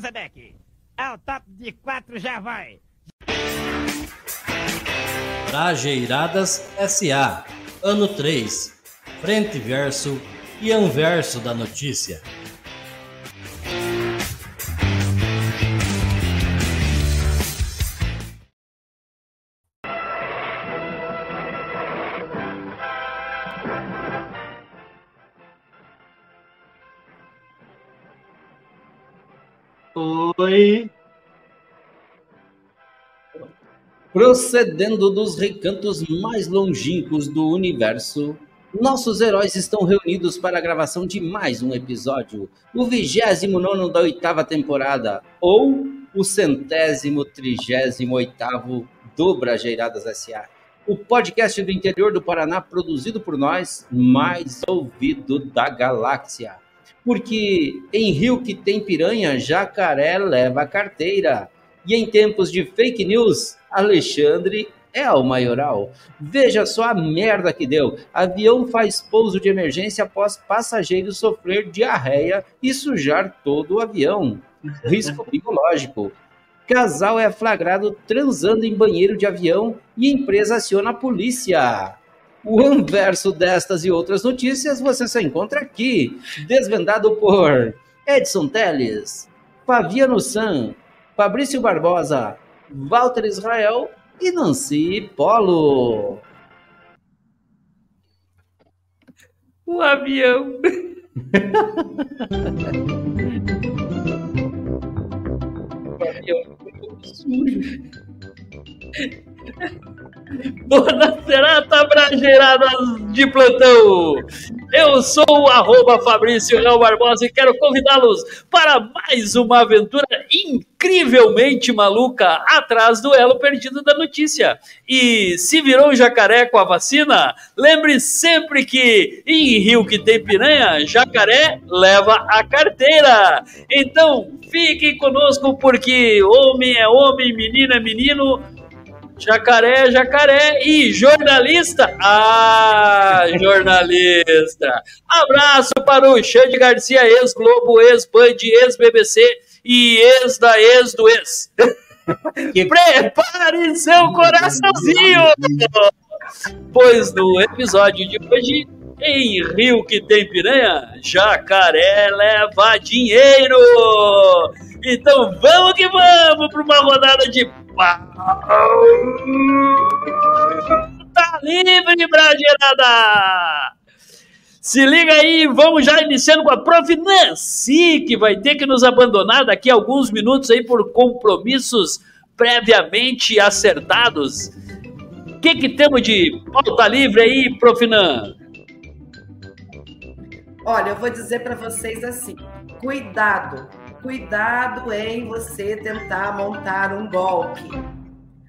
Cranzebeck. Ao top de quatro já vai. Trajeiradas SA. Ano 3. Frente verso e anverso da notícia. Oi. Procedendo dos recantos mais longínquos do universo, nossos heróis estão reunidos para a gravação de mais um episódio, o 29 da oitava temporada, ou o centésimo trigésimo oitavo do Brajeiradas S.A., o podcast do interior do Paraná produzido por nós, mais ouvido da galáxia. Porque em rio que tem piranha, jacaré leva carteira. E em tempos de fake news, Alexandre é o maioral. Veja só a merda que deu. Avião faz pouso de emergência após passageiro sofrer diarreia e sujar todo o avião. Risco biológico. Casal é flagrado transando em banheiro de avião e empresa aciona a polícia. O anverso destas e outras notícias você só encontra aqui, desvendado por Edson Teles, Fabiano San, Fabrício Barbosa, Walter Israel e Nancy Polo. O avião. o avião sujo. Boa serata brageiradas de plantão! Eu sou o arroba Fabrício Real Barbosa e quero convidá-los para mais uma aventura incrivelmente maluca atrás do elo perdido da notícia. E se virou jacaré com a vacina, lembre sempre que em rio que tem piranha, jacaré leva a carteira. Então fiquem conosco porque homem é homem, menino é menino, Jacaré, jacaré e jornalista. Ah, jornalista. Abraço para o Xande Garcia, ex-Globo, ex-Band, ex-BBC e ex da ex do ex. Prepare seu coraçãozinho! Pois no episódio de hoje, em Rio que tem piranha, jacaré leva dinheiro! Então vamos que vamos para uma rodada de Tá livre, Brageirada! Se liga aí, vamos já iniciando com a Prof. Nancy, que vai ter que nos abandonar daqui a alguns minutos aí por compromissos previamente acertados. O que, que temos de pauta livre aí, Prof. Nan? Olha, eu vou dizer para vocês assim: cuidado, cuidado em você tentar montar um golpe.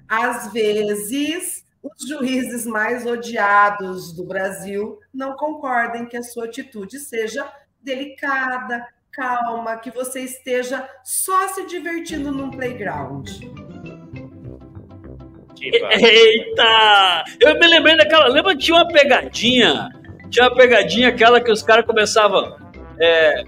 Às vezes, os juízes mais odiados do Brasil não concordem que a sua atitude seja delicada, calma, que você esteja só se divertindo num playground. Eita! Eu me lembrei daquela. Lembra que tinha uma pegadinha? Tinha uma pegadinha aquela que os caras começavam. É,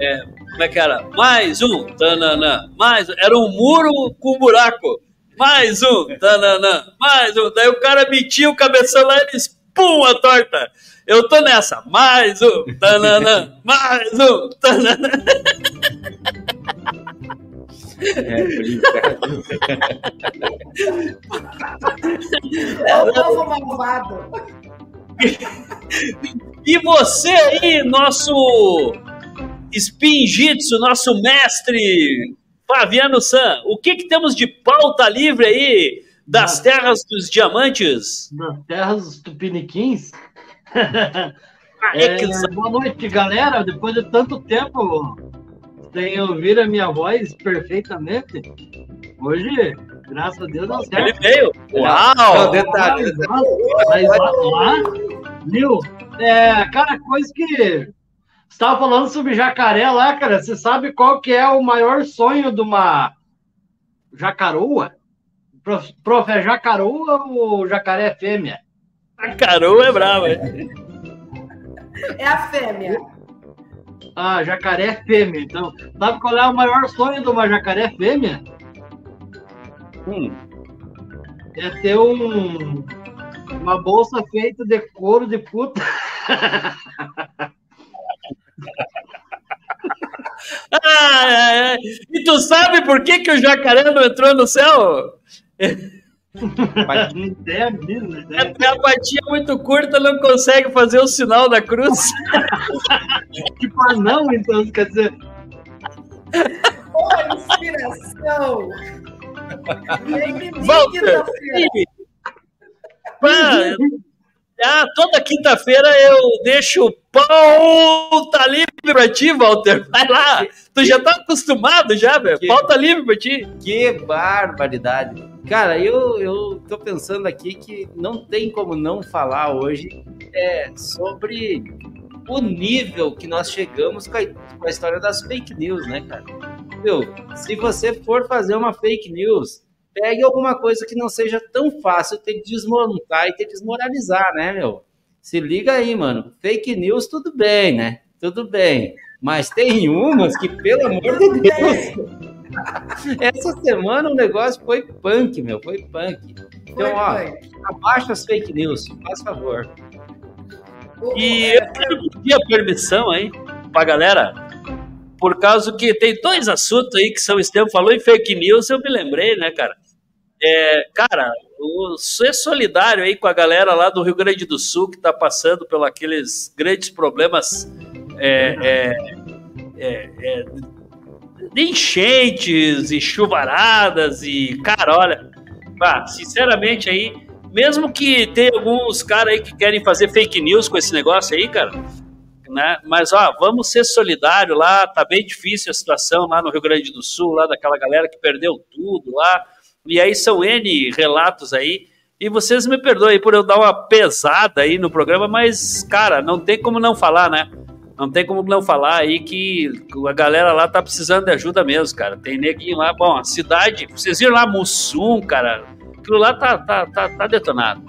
é, como é que era? Mais um, tananã, mais um. Era um muro com um buraco. Mais um, tananã, mais um. Daí o cara metia o cabeção lá e eles, pum, a torta. Eu tô nessa. Mais um, tananã, mais um, tananã. É, é o povo malvado. E você aí, nosso Spinjitsu, nosso mestre Fabiano San, o que, que temos de pauta livre aí das terras dos diamantes? Das terras tupiniquins? é, boa noite, galera. Depois de tanto tempo sem ouvir a minha voz perfeitamente, hoje, graças a Deus, deu certo. Ele veio. Uau! Detalhe. Mas lá, viu? É, cara, coisa que estava falando sobre jacaré lá, cara. Você sabe qual que é o maior sonho de uma jacaroa? Prof, prof é jacaroa ou jacaré fêmea? Jacaroa é brava, É a fêmea. a jacaré fêmea. Então, sabe qual é o maior sonho de uma jacaré fêmea? Hum, É ter um, uma bolsa feita de couro de puta. E tu sabe por que, que o jacaré não entrou no céu? É porque a patinha muito curta não consegue fazer o sinal da cruz. Tipo, ah, não, então, quer dizer, Boa inspiração! Walter, quinta-feira. Ah, toda quinta-feira eu deixo pauta livre pra ti, Walter. Vai lá. Tu já tá acostumado já, velho. Pauta livre pra ti. que barbaridade. Cara, eu, eu tô pensando aqui que não tem como não falar hoje é, sobre o nível que nós chegamos com a, com a história das fake news, né, cara? Meu, se você for fazer uma fake news, pegue alguma coisa que não seja tão fácil ter que desmontar e ter que desmoralizar, né, meu? Se liga aí, mano. Fake news, tudo bem, né? Tudo bem. Mas tem umas que, pelo amor de Deus, essa semana o negócio foi punk, meu, foi punk. Então, ó, abaixa as fake news, faz favor. E é, eu quero pedir a permissão aí pra galera, por causa que tem dois assuntos aí que São Estevam falou em fake news, eu me lembrei, né, cara? É, cara, o ser solidário aí com a galera lá do Rio Grande do Sul que tá passando pelos aqueles grandes problemas é, é, é, é, de enchentes e chuvaradas e, cara, olha, pá, sinceramente aí, mesmo que tenha alguns caras aí que querem fazer fake news com esse negócio aí, cara, né? Mas ó, vamos ser solidários lá, tá bem difícil a situação lá no Rio Grande do Sul, lá daquela galera que perdeu tudo lá. E aí são N relatos aí. E vocês me perdoem por eu dar uma pesada aí no programa, mas, cara, não tem como não falar, né? Não tem como não falar aí que a galera lá tá precisando de ajuda mesmo, cara. Tem neguinho lá, bom, a cidade, vocês viram lá Mussum, cara, aquilo lá tá, tá, tá, tá detonado.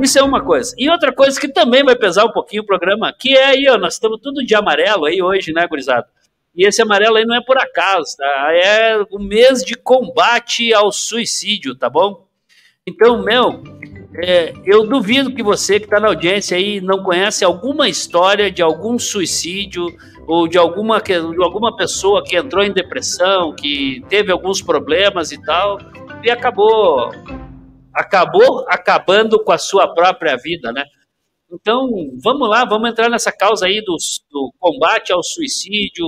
Isso é uma coisa. E outra coisa que também vai pesar um pouquinho o programa, que é aí, ó, nós estamos tudo de amarelo aí hoje, né, gurizada? E esse amarelo aí não é por acaso, tá? É o mês de combate ao suicídio, tá bom? Então, meu, é, eu duvido que você que está na audiência aí não conhece alguma história de algum suicídio ou de alguma, de alguma pessoa que entrou em depressão, que teve alguns problemas e tal, e acabou acabou acabando com a sua própria vida, né? Então, vamos lá, vamos entrar nessa causa aí do, do combate ao suicídio,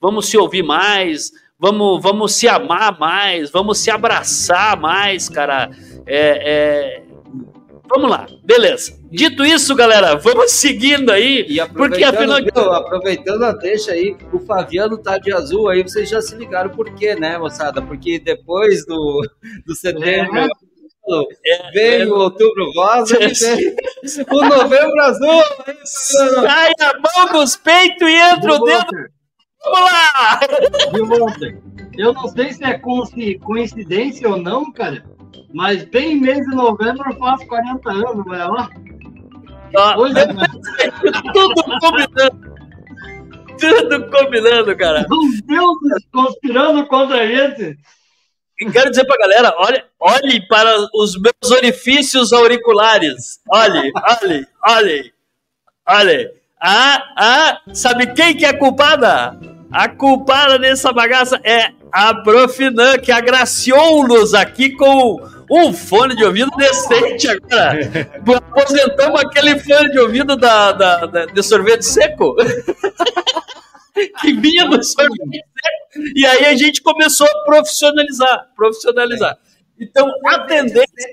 vamos se ouvir mais, vamos, vamos se amar mais, vamos se abraçar mais, cara. É, é, Vamos lá, beleza. Dito isso, galera, vamos seguindo aí. E Porque, afinal de- aproveitando a deixa aí, o Fabiano tá de azul aí, vocês já se ligaram por quê, né, moçada? Porque depois do, do setembro É, veio o outubro rosa e o novembro azul. Sai a mão dos peitos e entra o dedo. Vamos lá! Walter? Eu não sei se é coinci- coincidência ou não, cara, mas bem mês de novembro eu faço 40 anos. Ó, Coisa, né? tudo combinando. Tudo combinando, cara. Os deuses conspirando contra a gente. E quero dizer pra galera, olhe, olhe para os meus orifícios auriculares. Olhe, olhe, olhe, olhe. Ah, ah, sabe quem que é a culpada? A culpada dessa bagaça é a Profinan, que agraciou-nos aqui com um fone de ouvido decente agora. Aposentamos aquele fone de ouvido da, da, da- de sorvete seco. que vinha do sorvete. E aí a gente começou a profissionalizar. Profissionalizar. Então, a tendência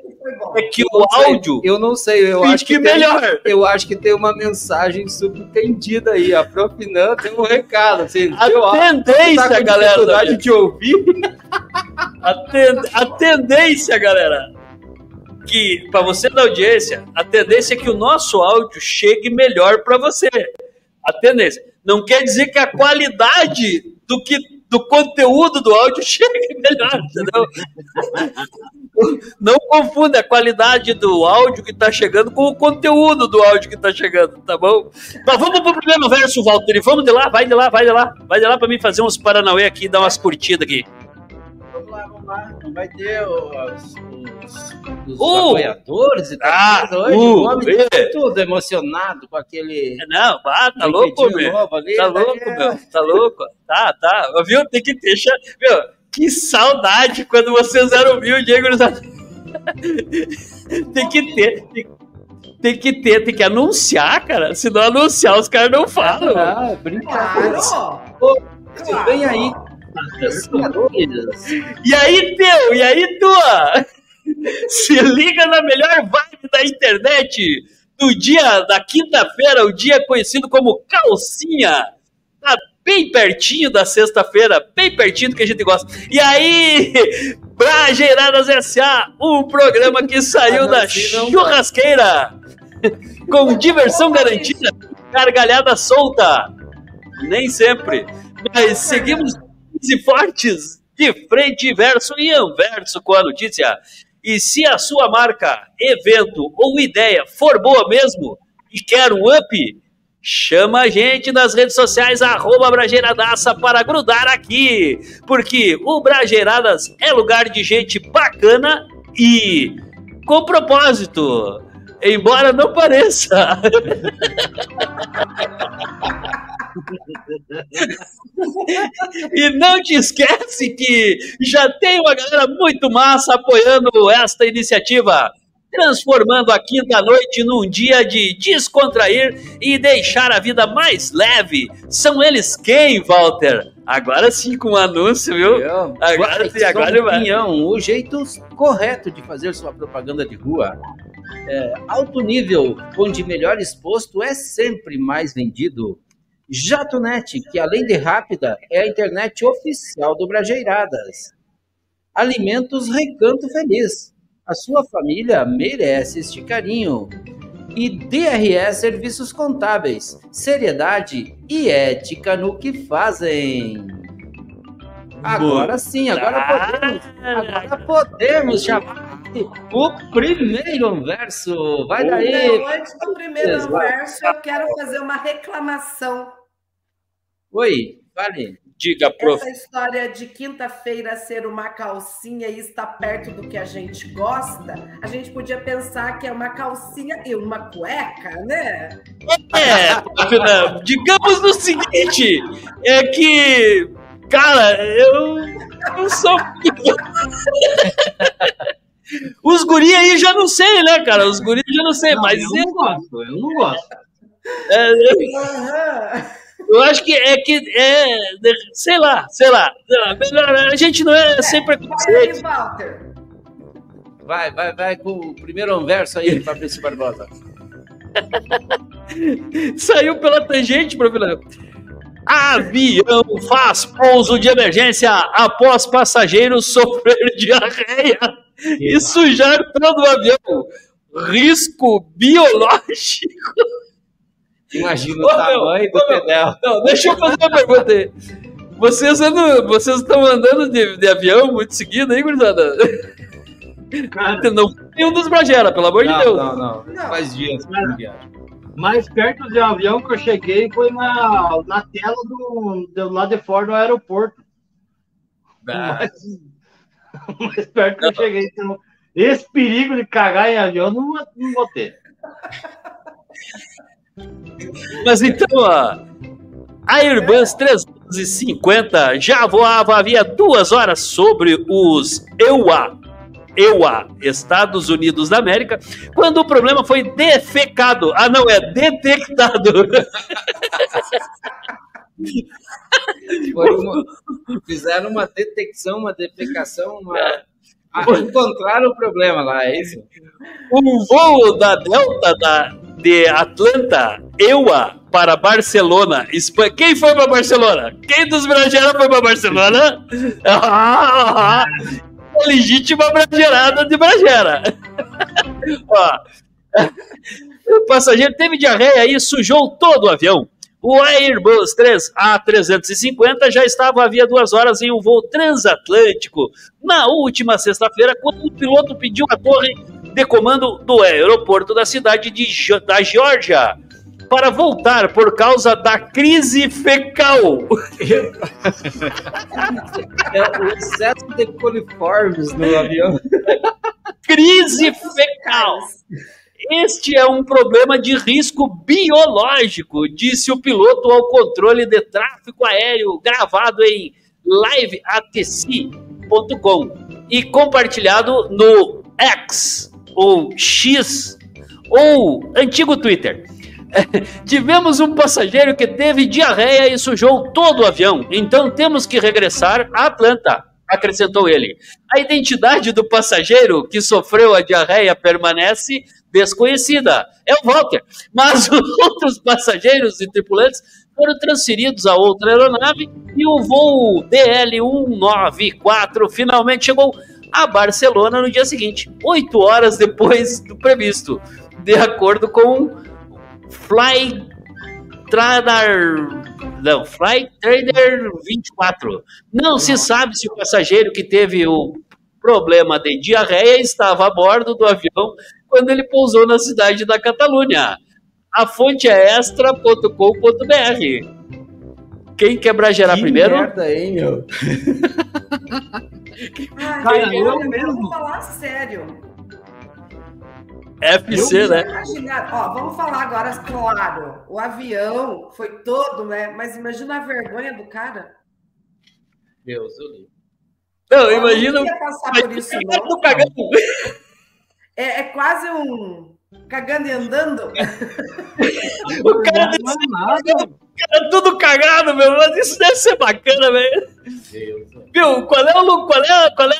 é que o áudio Eu não sei, eu acho que tem, melhor. eu acho que tem uma mensagem subentendida aí. A Profinan tem um recado, assim. A eu tendência, tá galera. dificuldade de ouvir. A, ten- a tendência, galera, que para você da audiência, a tendência é que o nosso áudio chegue melhor para você. A tendência. Não quer dizer que a qualidade do que do conteúdo do áudio chega melhor, entendeu? Não confunda a qualidade do áudio que tá chegando com o conteúdo do áudio que tá chegando, tá bom? Mas vamos pro primeiro verso, Walter. Vamos de lá, vai de lá, vai de lá. Vai de lá pra mim fazer uns Paranauê aqui, dar umas curtidas aqui. Vamos lá, vamos lá. Não vai ter os, os, os Uh! apoiadores e tal. Ah. Hoje uh, o homem tá tudo emocionado com aquele. Não, ah, tá louco, meu. ali, Tá né? louco, meu. Tá louco. Tá, tá. Viu? Tem que deixar. Meu, que saudade quando vocês eram hein, gurizada? Tem que ter. Tem, tem que ter, tem que anunciar, cara. Se não anunciar, os caras não falam. Ah, brincadeira. Claro! Você vem aí. E aí, teu? E aí, tua? Se liga na melhor vibe da internet do dia da quinta-feira, o dia conhecido como calcinha. Tá bem pertinho da sexta-feira, bem pertinho do que a gente gosta. E aí, Brajeiradas S.A., um programa que saiu da churrasqueira com diversão garantida, gargalhada solta. Nem sempre, mas seguimos e fortes de frente, verso e anverso com a notícia. E se a sua marca, evento ou ideia for boa mesmo e quer um up, chama a gente nas redes sociais, arroba Brajeiradaça, para grudar aqui. Porque o Brajeiradas é lugar de gente bacana e com propósito. Embora não pareça. E não te esquece que já tem uma galera muito massa apoiando esta iniciativa, transformando a quinta-noite num dia de descontrair e deixar a vida mais leve. São eles quem, Walter? Agora sim com um anúncio, viu? Agora sim, agora vai. Opinião, o jeito correto de fazer sua propaganda de rua. É, alto nível, onde melhor exposto é sempre mais vendido. JatoNet, que além de rápida, é a internet oficial do Brajeiradas. Alimentos Recanto Feliz. A sua família merece este carinho. E DRE Serviços Contábeis. Seriedade e ética no que fazem. Agora sim, agora podemos, agora podemos chamar o primeiro verso. Vai daí. Não, antes do primeiro verso, eu quero fazer uma reclamação. Oi, fale. Diga, prof. Essa história de quinta-feira ser uma calcinha e estar perto do que a gente gosta, a gente podia pensar que é uma calcinha e uma cueca, né? É, digamos o seguinte: é que, cara, eu não sou. Os guri aí já não sei, né, cara? Os guri já não sei, Não, mas eu não gosto, eu não gosto. é, eu, Aham. Eu acho que é que é, sei lá, sei lá, sei lá, melhor, a gente não é sem Olha aí, preconceito. Walter. Vai, vai, vai com o primeiro verso aí, Fabrício Barbosa. Saiu pela tangente, professor. Avião faz pouso de emergência após passageiro sofrer diarreia e sujar todo o avião. Risco biológico. Imagina o tamanho meu, do pedal. Não, deixa eu fazer uma pergunta aí. Vocês, andam, vocês estão andando de, de avião muito seguido aí, gurizada? Cara, Não tem um dos Bragera, pelo amor de Não, Deus. não, não. Não. Faz dias que eu viajo. mais perto de avião que eu cheguei foi na, na tela do, do lado de fora do aeroporto. Ah, Mais, mais perto que eu cheguei. Então, esse perigo de cagar em avião não, não vou ter. Mas então, ó, a Airbus 350 já voava havia duas horas sobre os EUA, EUA, Estados Unidos da América, quando o problema foi defecado. Ah, não, é detectado. uma- fizeram uma detecção, uma defecação, uma... Ah, encontraram o problema lá, é isso? Um voo da Delta da, de Atlanta, EUA, para Barcelona, Espanha. Quem foi para Barcelona? Quem dos brasileiros foi para Barcelona? Ah, a legítima brasileirada de Bragera. Ó, o passageiro teve diarreia e sujou todo o avião. O Airbus 3A350 já estava havia duas horas em um voo transatlântico na última sexta-feira, quando o piloto pediu a torre de comando do aeroporto da cidade de, da Geórgia para voltar por causa da crise fecal. É o excesso de coliformes no avião. crise fecal. Este é um problema de risco biológico, disse o piloto ao controle de tráfego aéreo, gravado em liveatc.com e compartilhado no X, ou X, ou antigo Twitter. Tivemos um passageiro que teve diarreia e sujou todo o avião, então temos que regressar à Atlanta, acrescentou ele. A identidade do passageiro que sofreu a diarreia permanece desconhecida. É o Walter. Mas os outros passageiros e tripulantes foram transferidos a outra aeronave e o voo DL194 finalmente chegou a Barcelona no dia seguinte, oito horas depois do previsto, de acordo com Fly Trader não, Fly Trader 24. Não se sabe se o passageiro que teve o problema de diarreia estava a bordo do avião quando ele pousou na cidade da Catalunha. A fonte é extra.com.br. Quem quebrar gerar que primeiro? Merda, hein, meu? Cara, eu olha, mesmo. Vamos falar sério. FC, né? Imagina, ó, vamos falar agora, claro. O avião foi todo, né? Mas imagina a vergonha do cara. Deus, eu li. Não, Eu imagina. Não ia passar por isso, Imagina não. cagando. É, é quase um cagando e andando. O cara, Não é nada. cara tudo cagado, meu. Mas isso deve ser bacana, velho. Deus. Viu, qual é o lu- qual é, qual é?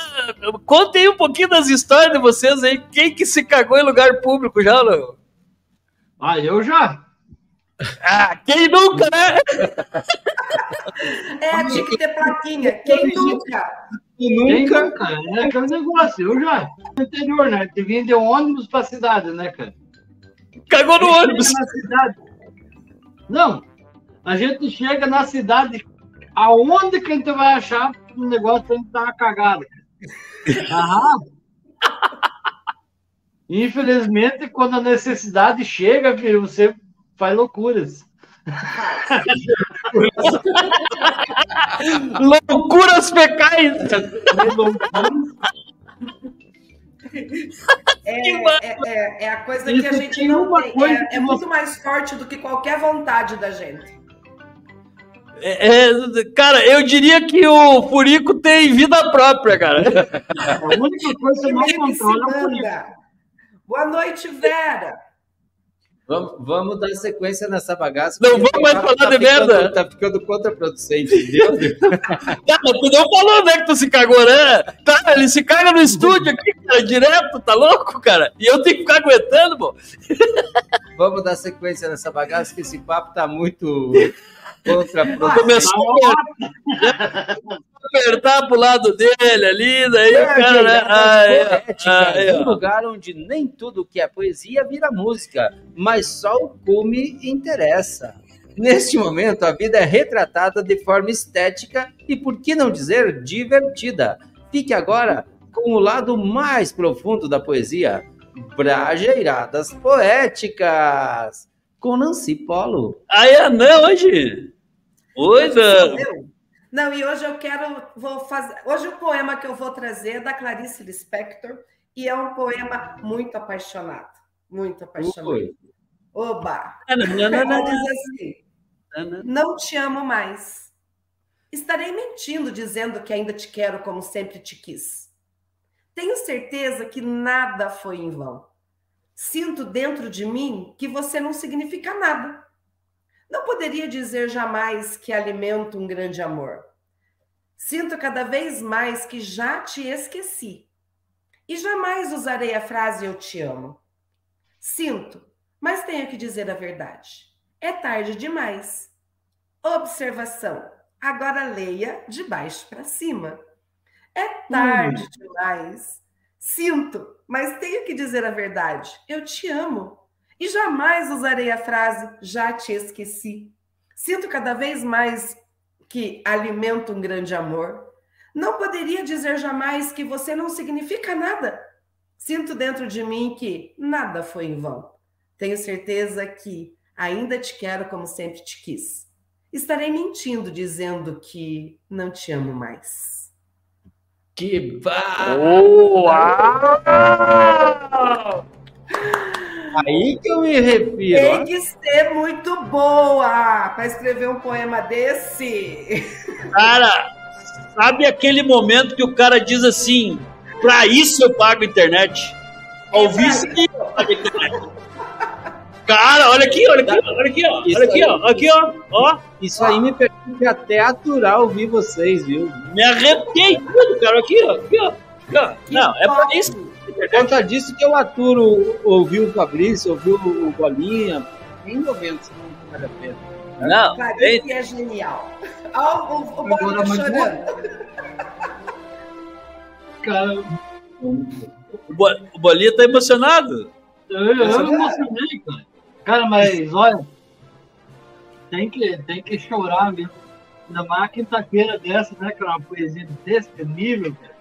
Contem um pouquinho das histórias de vocês aí. Quem que se cagou em lugar público já, não? Ah, eu já. Ah, quem nunca, né? É, tinha que ter plaquinha. Quem nunca? Quem nunca, cara? É aquele negócio, eu já. No interior, né? Que vinha de ônibus pra cidade, né, cara? Cagou no ônibus. Chega na cidade. Não, a gente chega na cidade, aonde que a gente vai achar um negócio pra gente dar uma cagada? Aham. Infelizmente, quando a necessidade chega, filho, você faz loucuras. Loucuras fecais. É, é, é- é a coisa Isso que a gente não uma tem. coisa É, que é muito mais forte do que qualquer vontade da gente. É, é, cara, eu diria que o Furico tem vida própria, cara. A única coisa que não controla é o manda. Boa noite, Vera. Vamos, vamos dar sequência nessa bagaça. Não vamos mais tá- falar tá de ficando- merda. Tá ficando contraproducente, entendeu? Cara, tu não falou, né, que tu se cagou, né? Cara, ele se caga no estúdio aqui, cara, direto, tá louco, cara? E eu tenho que ficar aguentando, pô. vamos dar sequência nessa bagaça, que esse papo tá muito contraproducente. Começou apertar pro lado dele ali, daí o cara, né? Ah, é, Poética, ah, é, um lugar onde nem tudo que é poesia vira música, mas só o cume interessa. Neste momento, a vida é retratada de forma estética e, por que não dizer, divertida. Fique agora com o lado mais profundo da poesia, Brajeiradas Poéticas, com Nancy Polo. Aí é não, hoje. Oi, Dan. Não, e hoje eu quero, vou fazer. Hoje o poema que eu vou trazer é da Clarice Lispector e é um poema muito apaixonado. Muito apaixonado. Oi. Oba! Não, não, não, assim. Não te amo mais. Estarei mentindo dizendo que ainda te quero como sempre te quis. Tenho certeza que nada foi em vão. Sinto dentro de mim que você não significa nada. Não poderia dizer jamais que alimento um grande amor. Sinto cada vez mais que já te esqueci. E jamais usarei a frase eu te amo. Sinto, mas tenho que dizer a verdade. É tarde demais. Observação. Agora leia de baixo para cima. É tarde demais. Sinto, mas tenho que dizer a verdade. Eu te amo. E jamais usarei a frase já te esqueci. Sinto cada vez mais que alimento um grande amor. Não poderia dizer jamais que você não significa nada. Sinto dentro de mim que nada foi em vão. Tenho certeza que ainda te quero como sempre te quis. Estarei mentindo dizendo que não te amo mais. Que ba... Uau! Aí que eu me refiro. Tem que ser muito boa para escrever um poema desse. Cara, sabe aquele momento que o cara diz assim: pra isso eu pago internet? Ouvir isso aqui eu pago internet. Cara, olha aqui, olha aqui, olha aqui, ó. Olha aqui, ó. Aqui, ó. Ó, Isso aí me permite até aturar ouvir vocês, viu? me arrepiei tudo, cara. Aqui, ó. Aqui, ó. Aqui, ó. Não, é pra isso. Por conta disso que eu aturo ouvir o Fabrício, ouvir o Bolinha. Em momentos não vale a pena. Não, tem, Clarice é genial. Ó, o, o, o tá mas chorando. Cara, o Bo- o Bolinha tá emocionado. eu, eu, eu me emocionei, cara. Cara, mas olha, tem que, tem que chorar mesmo. Ainda mais uma quinta-feira dessa, né? Que é uma poesia desse nível, cara.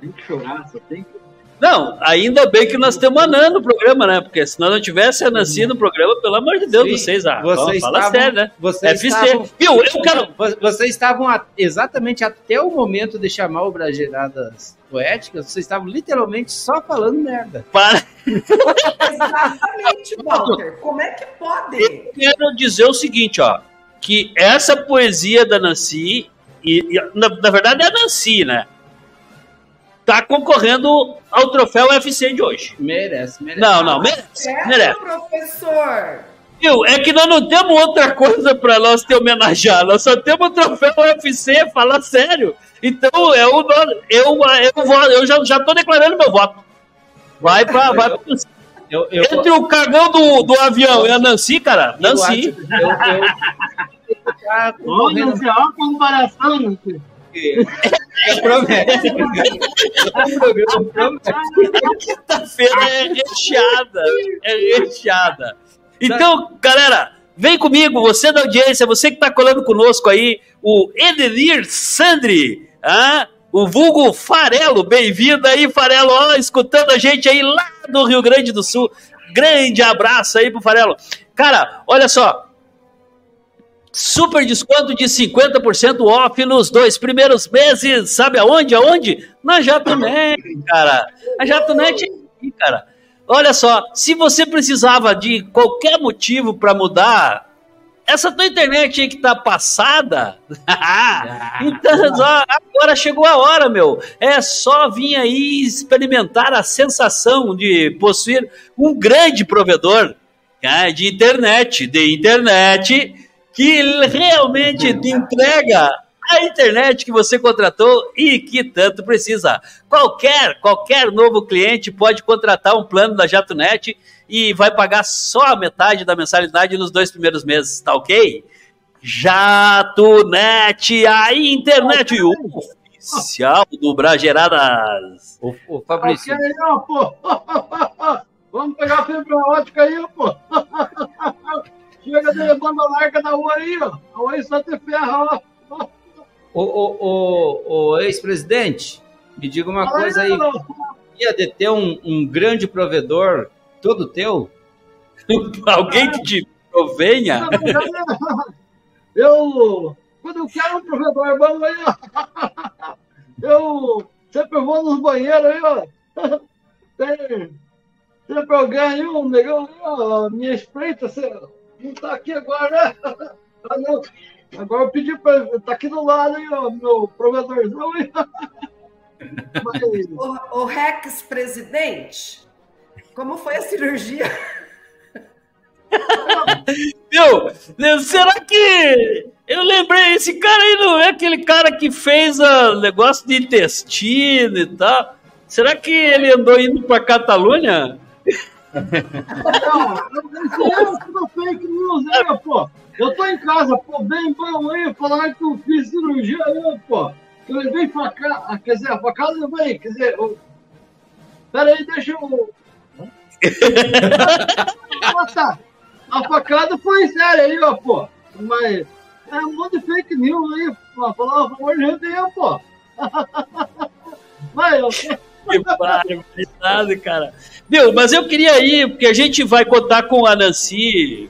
Tem que chorar, só tem que. Não, ainda bem que nós temos a Nan no programa, né? Porque se nós não tivesse a Nancy no programa, pelo amor de Deus, Sim, vocês, ah, vocês fala estavam- sério, né? Vocês FC. estavam, Viu? Eu quero. Vo- vocês estavam a- exatamente até o momento de chamar o Brageradas Poéticas, vocês estavam literalmente só falando merda. Para. Exatamente, Walter. Como é que pode? quero dizer o seguinte, ó. Que essa poesia da Nancy, e, e, na, na verdade é a Nancy, né? Tá concorrendo ao troféu UFC de hoje. Merece, merece. Não, não, merece. Certo, merece. professor? Viu? É que nós não temos outra coisa pra nós te homenagear. Nós só temos o troféu UFC, fala sério. Então, é o, eu, eu, vou- eu já, já tô declarando meu voto. Vai pra. Vai pra Nancy. Eu, eu, Entre o cagão do, do avião e a Nancy, cara, eu acho- Nancy. eu, eu, Olha, olha a comparação, meu filho. Eu prometo. Prometo. Quinta-feira é recheada. É recheada. Então, galera, vem comigo, você da audiência, você que tá colando conosco aí, o Edenir Sandri, ah, o vulgo Farelo, bem-vindo aí, Farelo, ó, escutando a gente aí lá do Rio Grande do Sul. Grande abraço aí pro Farelo. Cara, olha só, Super desconto de 50% off nos dois primeiros meses. Sabe aonde? Aonde? Na JatoNet, cara. A JatoNet é aqui, cara. Olha só, se você precisava de qualquer motivo para mudar, essa tua internet aí que tá passada, então ó, agora chegou a hora, meu. É só vir aí experimentar a sensação de possuir um grande provedor ah, de internet, de internet que realmente te entrega a internet que você contratou e que tanto precisa. Qualquer, qualquer novo cliente pode contratar um plano da JatoNet e vai pagar só a metade da mensalidade nos dois primeiros meses, tá ok? JatoNet, a internet oficial do Brageradas. Ô, ô, Fabrício, Ok, aí, ó, pô. Vamos pegar a fibra ótica aí, pô. Chega de banda larga da rua aí, ó. A Oi só te ferra, ó. ô, ô, ô, ô, ex-presidente, me diga uma coisa aí. ó. Ia de ter um, um grande provedor todo teu? Alguém que te provenha? Eu, quando eu quero um provedor bom aí, ó. Eu sempre vou nos banheiros aí, ó. Tem sempre alguém aí, um negão aí, ó. Me espreita, você não tá aqui agora, né? Ah, não. Agora eu pedi pra. Tá aqui do lado aí, ó, meu provedorzão aí. Mas, O, o Rex presidente, como foi a cirurgia? Viu? Será que. Eu lembrei, esse cara aí não é aquele cara que fez o negócio de intestino e tal. Será que ele andou indo pra Catalunha? Não, fake news aí, pô. Eu tô em casa, pô, bem bom aí, falar que eu fiz cirurgia aí, pô. Eu levei facada, quer dizer, a facada eu levei, quer dizer, eu... Pera aí, deixa eu... Ah. A facada foi séria aí, ó, pô. Mas é um monte de fake news aí, pra falar a favor de tempo. Mas eu, Que barbaridade, cara. Meu, mas eu queria ir, porque a gente vai contar com a Nancy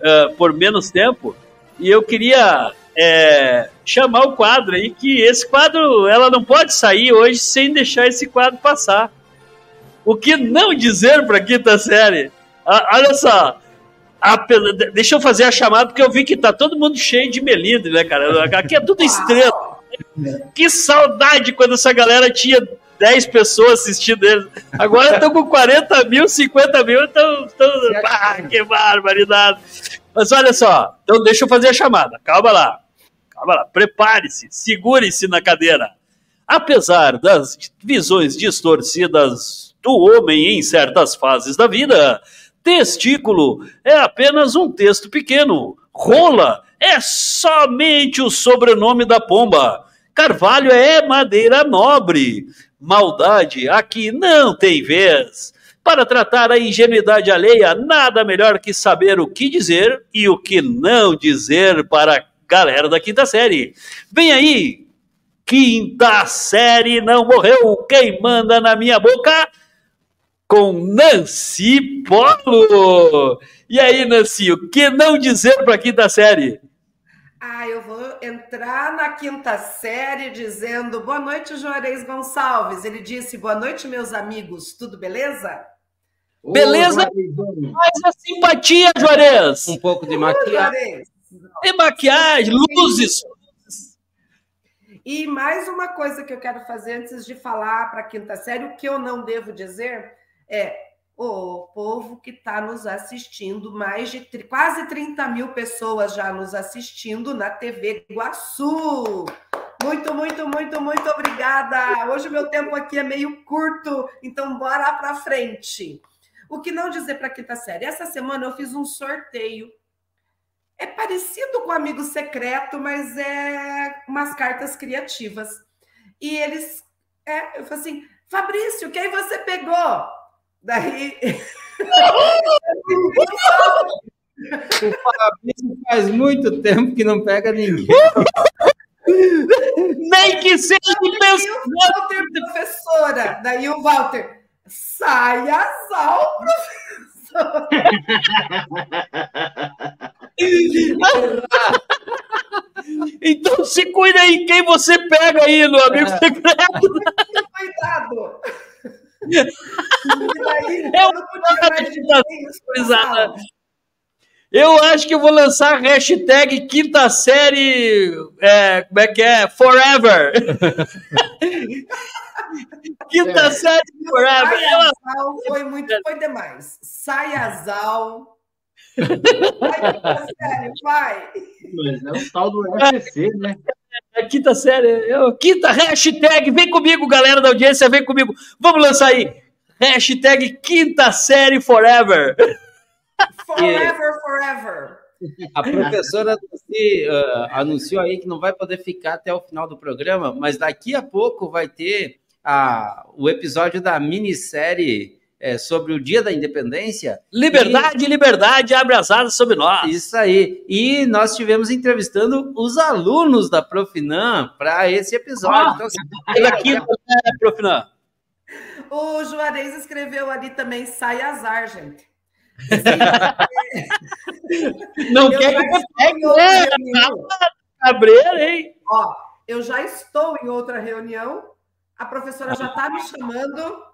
uh, por menos tempo, e eu queria é, chamar o quadro aí, que esse quadro, ela não pode sair hoje sem deixar esse quadro passar. O que não dizer para quinta série? Ah, olha só, a, deixa eu fazer a chamada, porque eu vi que tá todo mundo cheio de melindre, né, cara? Aqui é tudo estrela. Que saudade quando essa galera tinha 10 pessoas assistindo eles. Agora estão com 40 mil, 50 mil, estão. Ah, que barbaridade. Mas olha só, então deixa eu fazer a chamada. Calma lá. Calma lá. Prepare-se, segure-se na cadeira. Apesar das visões distorcidas do homem em certas fases da vida, testículo é apenas um texto pequeno. Rola é somente o sobrenome da pomba. Carvalho é madeira nobre. Maldade aqui não tem vez. Para tratar a ingenuidade alheia, nada melhor que saber o que dizer e o que não dizer para a galera da quinta série. Vem aí, quinta série não morreu. Quem manda na minha boca? Com Nancy Polo. E aí, Nancy, o que não dizer para a quinta série? Ah, eu vou entrar na quinta série dizendo boa noite, Juarez Gonçalves. Ele disse boa noite, meus amigos. Tudo beleza? Beleza? Mais a simpatia, Juarez. Um pouco de maquiagem. E maquiagem, luzes. E mais uma coisa que eu quero fazer antes de falar para a quinta série, o que eu não devo dizer é o povo que está nos assistindo, mais de quase 30 mil pessoas já nos assistindo na TV Iguaçu. Muito, muito, muito, muito obrigada. Hoje o meu tempo aqui é meio curto, então bora para frente. O que não dizer para quinta série? Essa semana eu fiz um sorteio. É parecido com Amigo Secreto, mas é umas cartas criativas. E eles. É, eu falei assim, Fabrício, quem você pegou? Daí. o Fabrício faz muito tempo que não pega ninguém. Nem que seja pessoa. Walter, professora. Daí o Walter. Saia sal, professora. então se cuida aí quem você pega aí no amigo secreto. Cuidado. Eu acho que eu vou lançar a hashtag quinta série. É, como é que é? Forever. quinta é. série forever. Saiazal foi muito, foi demais. Saiazal. Vai, série, vai. Mas é o tal do UFC, né? É quinta série. Eu, quinta hashtag. Vem comigo, galera da audiência. Vem comigo. Vamos lançar aí. Hashtag quinta série forever. Forever, forever. A professora uh, anunciou aí que não vai poder ficar até o final do programa, mas daqui a pouco vai ter a, o episódio da minissérie é, sobre o Dia da Independência. Liberdade, e... liberdade, abre as asas sobre nós. Isso aí. E nós estivemos entrevistando os alunos da Profinam para esse episódio. Ah, então, aqui, né, Profinam. O Juarez escreveu ali também sai azar, gente. Não eu quer que você pegue, né? Cabreira, hein? Ó, eu já estou em outra reunião, a professora já está me chamando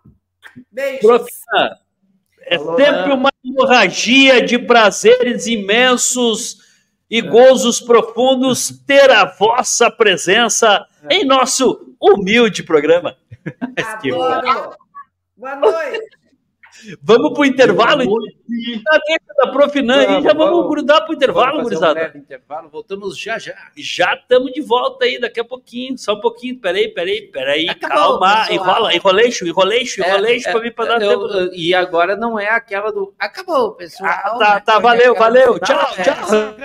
Beijos. Professor, é Alô, sempre né? uma hemorragia de prazeres imensos e gozos profundos ter a vossa presença em nosso humilde programa. Adoro. Boa noite. Vamos pro intervalo? Tá dentro da Profinan aí, já vamos, vamos grudar pro intervalo, gurizada. Um intervalo, voltamos já já. Já estamos de volta aí, daqui a pouquinho, só um pouquinho, peraí, peraí, peraí, Acabou, calma, pessoal. enrola, enroleixo, enroleixo, enroleixo é, pra mim pra dar eu, tempo. e agora não é aquela do acabou, pessoal. Ah, tá, tá, valeu, valeu, tchau, tchau.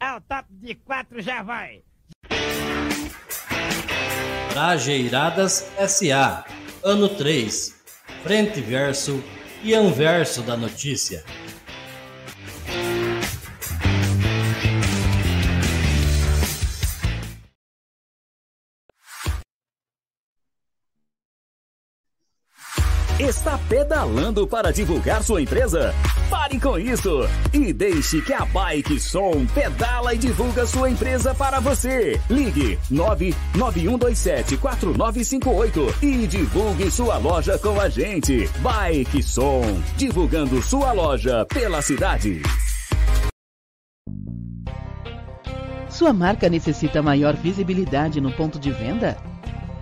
É o top de quatro, já vai. Trajeiradas SA, ano 3 frente verso e anverso da notícia. Está pedalando para divulgar sua empresa? Pare com isso e deixe que a Bike Som pedala e divulga sua empresa para você. Ligue 991274958 e divulgue sua loja com a gente. Bike Som, divulgando sua loja pela cidade. Sua marca necessita maior visibilidade no ponto de venda?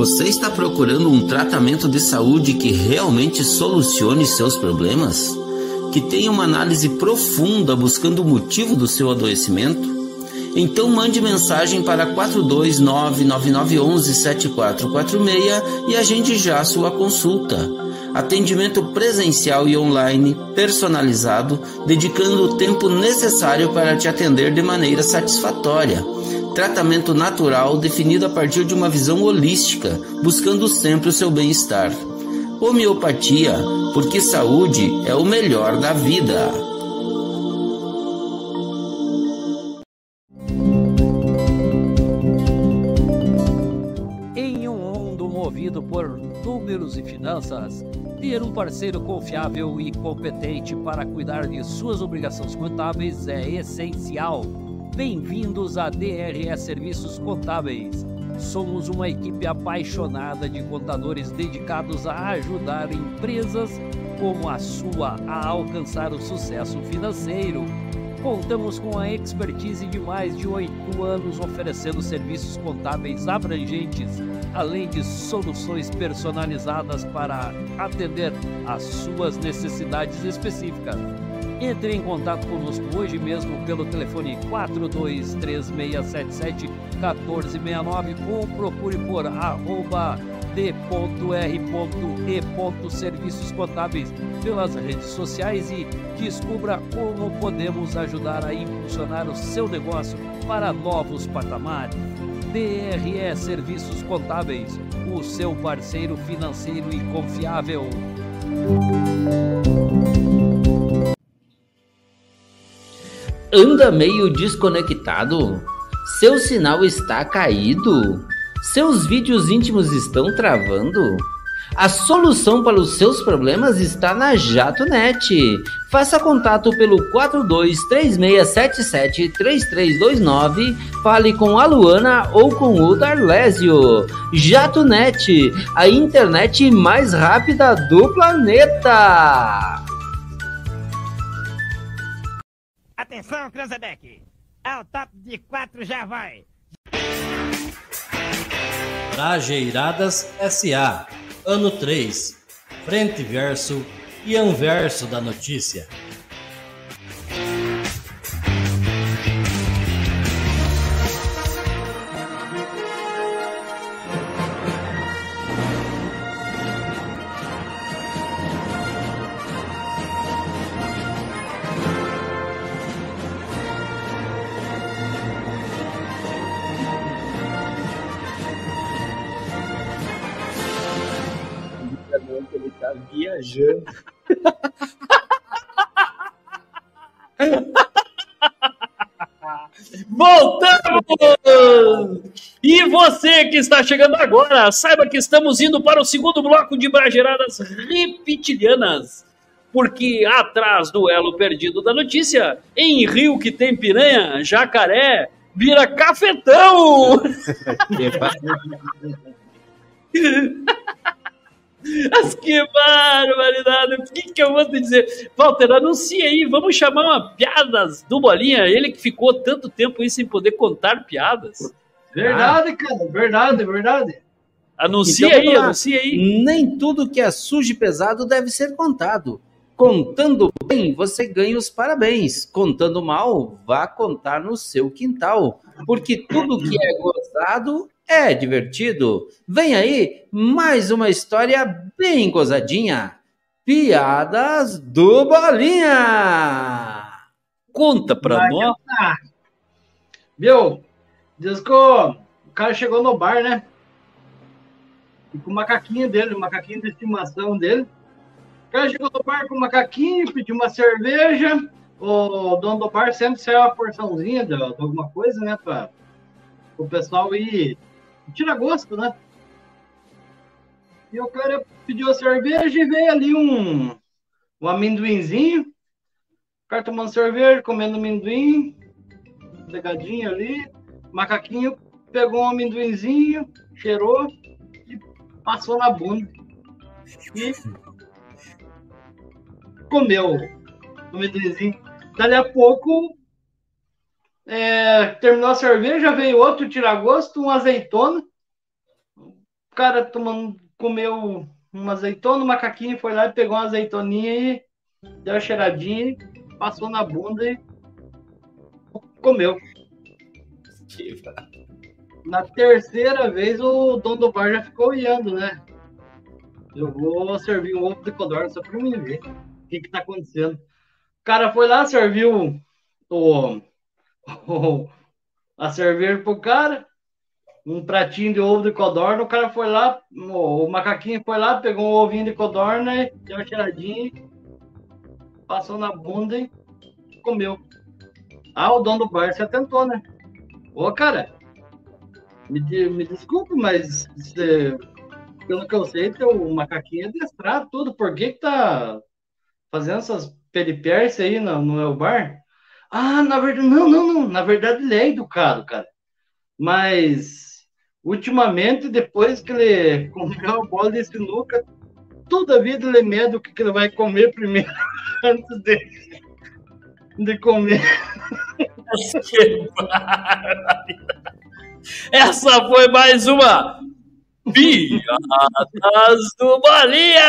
Você está procurando um tratamento de saúde que realmente solucione seus problemas? Que tenha uma análise profunda buscando o motivo do seu adoecimento? Então mande mensagem para 42999117446 e agende já sua consulta. Atendimento presencial e online, personalizado, dedicando o tempo necessário para te atender de maneira satisfatória. Tratamento natural definido a partir de uma visão holística, buscando sempre o seu bem-estar. Homeopatia, porque saúde é o melhor da vida. Em um mundo movido por números e finanças, ter um parceiro confiável e competente para cuidar de suas obrigações contábeis é essencial. Bem-vindos a DRE Serviços Contábeis. Somos uma equipe apaixonada de contadores dedicados a ajudar empresas como a sua a alcançar o sucesso financeiro. Contamos com a expertise de mais de oito anos oferecendo serviços contábeis abrangentes, além de soluções personalizadas para atender às suas necessidades específicas. Entre em contato conosco hoje mesmo pelo telefone 4236771469 ou procure por arroba d.r.e.serviços contábeis pelas redes sociais e descubra como podemos ajudar a impulsionar o seu negócio para novos patamares. DRE Serviços Contábeis, o seu parceiro financeiro e confiável. Anda meio desconectado? Seu sinal está caído? Seus vídeos íntimos estão travando? A solução para os seus problemas está na JatoNet. Faça contato pelo 4236773329, fale com a Luana ou com o Darlésio. JatoNet, a internet mais rápida do planeta. Atenção, Cranzebeck. Ao top de quatro já vai. Trajeiradas SA, ano 3, frente verso e anverso da notícia. Viajando. Voltamos! E você que está chegando agora, saiba que estamos indo para o segundo bloco de Brageradas Reptilianas. Porque atrás do elo perdido da notícia, em rio que tem piranha, jacaré vira cafetão! Mas que barbaridade! O que, que eu vou te dizer? Walter, anuncia aí, vamos chamar uma piadas do Bolinha, ele que ficou tanto tempo aí sem poder contar piadas. Verdade, cara, verdade, verdade. Anuncia Então, aí, anuncia aí. Nem tudo que é sujo e pesado deve ser contado. Contando bem, você ganha os parabéns. Contando mal, vá contar no seu quintal. Porque tudo que é gozado é divertido. Vem aí mais uma história bem gozadinha. Piadas do Bolinha. Conta pra Vai, nós. ah, Viu? Diz que o o cara chegou no bar, né? E com o macaquinho dele, o macaquinho de estimação dele. O cara chegou no bar com o macaquinho, pediu uma cerveja. O dono do bar sempre saiu uma porçãozinha de, de alguma coisa, né? Pra o pessoal ir tirar gosto, né? E o cara pediu a cerveja e veio ali um, um amendoinzinho. O cara tomando cerveja, comendo amendoim, pegadinho ali. Macaquinho pegou um amendoinzinho, cheirou e passou na bunda. E comeu o amendoinzinho. Dali a pouco, é, terminou a cerveja, veio outro tiragosto, um azeitona. O cara tomando, comeu uma azeitona, o macaquinho foi lá e pegou uma azeitoninha e deu uma cheiradinha, passou na bunda e comeu. Na terceira vez, o dono do bar já ficou olhando, né? Eu vou servir um ovo de codorna só pra mim ver o que que tá acontecendo. O cara foi lá, serviu o- a cerveja pro cara, um pratinho de ovo de codorna, o cara foi lá, o, o macaquinho foi lá, pegou um ovinho de codorna, deu uma cheiradinha, passou na bunda e comeu. Ah, o dono do bar se atentou, né? Ô, cara, me, me desculpe, mas pelo que eu sei, teu macaquinho é destrado tudo. Por que que tá fazendo essas peripécias aí no, no meu bar? Ah, na verdade, não, não, não. Na verdade, ele é educado, cara. Mas, ultimamente, depois que ele comeu a bola de sinuca, toda a vida ele é medo do que, que ele vai comer primeiro, antes de, de comer. Essa foi mais uma Piadas do Bolinha!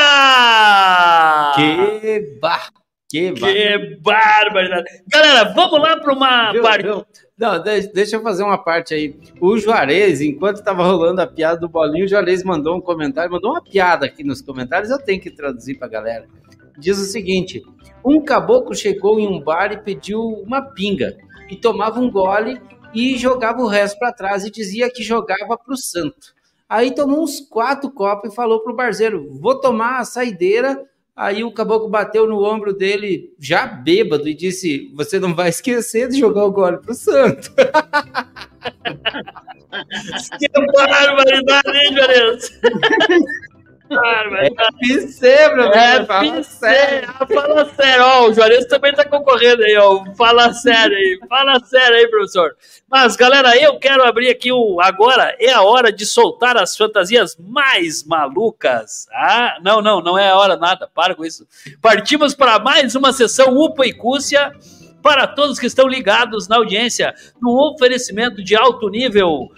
Que bar... Que. Que barbaridade! Galera, vamos lá para uma Viu, parte. viu? Não, de- deixa eu fazer uma parte aí. O Juarez, enquanto estava rolando a piada do bolinho, o Juarez mandou um comentário, mandou uma piada aqui nos comentários, eu tenho que traduzir para a galera. Diz o seguinte: um caboclo chegou em um bar e pediu uma pinga, e tomava um gole e jogava o resto para trás e dizia que jogava para o santo. Aí tomou uns quatro copos e falou pro barzeiro: vou tomar a saideira. Aí o caboclo bateu no ombro dele, já bêbado, e disse: Você não vai esquecer de jogar o gole pro santo. Que barbaridade, hein, Juarez? É, fala PC, sério. ah, fala sério, ó, o Juarez também tá concorrendo aí, ó, fala sério aí, fala sério aí, professor. Mas, galera, eu quero abrir aqui o, agora é a hora de soltar as fantasias mais malucas, ah, não, não, não é a hora nada, para com isso. Partimos para mais uma sessão UPA e Cúcia, para todos que estão ligados na audiência, num oferecimento de alto nível,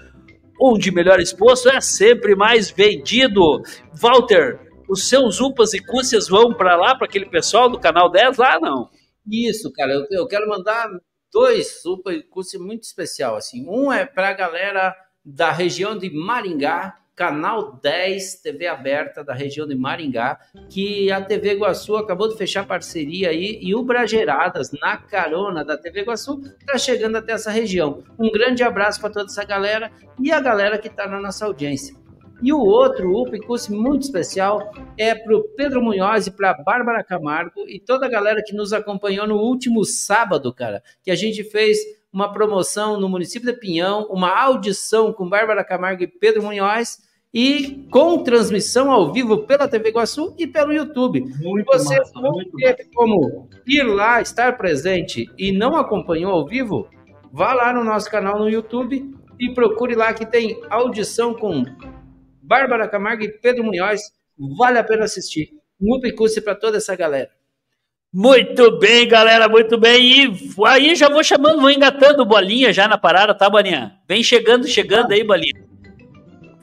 onde melhor exposto é sempre mais vendido. Walter, os seus upas e cúcias vão para lá, para aquele pessoal do canal 10 lá, não? Isso, cara, eu, eu quero mandar dois super cursos muito especial assim. Um é para a galera da região de Maringá, canal 10 TV aberta da região de Maringá, que a TV Iguaçu acabou de fechar parceria aí e o Brageradas na carona da TV Iguaçu tá chegando até essa região. Um grande abraço para toda essa galera e a galera que está na nossa audiência. E o outro UP curso muito especial é para o Pedro Munhoz e para a Bárbara Camargo e toda a galera que nos acompanhou no último sábado, cara, que a gente fez uma promoção no município de Pinhão, uma audição com Bárbara Camargo e Pedro Munhoz e com transmissão ao vivo pela TV Iguaçu e pelo YouTube. Muito Você massa, não muito teve como ir lá, estar presente e não acompanhou ao vivo? Vá lá no nosso canal no YouTube e procure lá que tem audição com Bárbara Camargo e Pedro Munhoz vale a pena assistir. Um upicurse para toda essa galera. Muito bem, galera, muito bem. E aí já vou chamando, vou engatando bolinha já na parada, tá, Bolinha? Vem chegando, chegando aí, bolinha.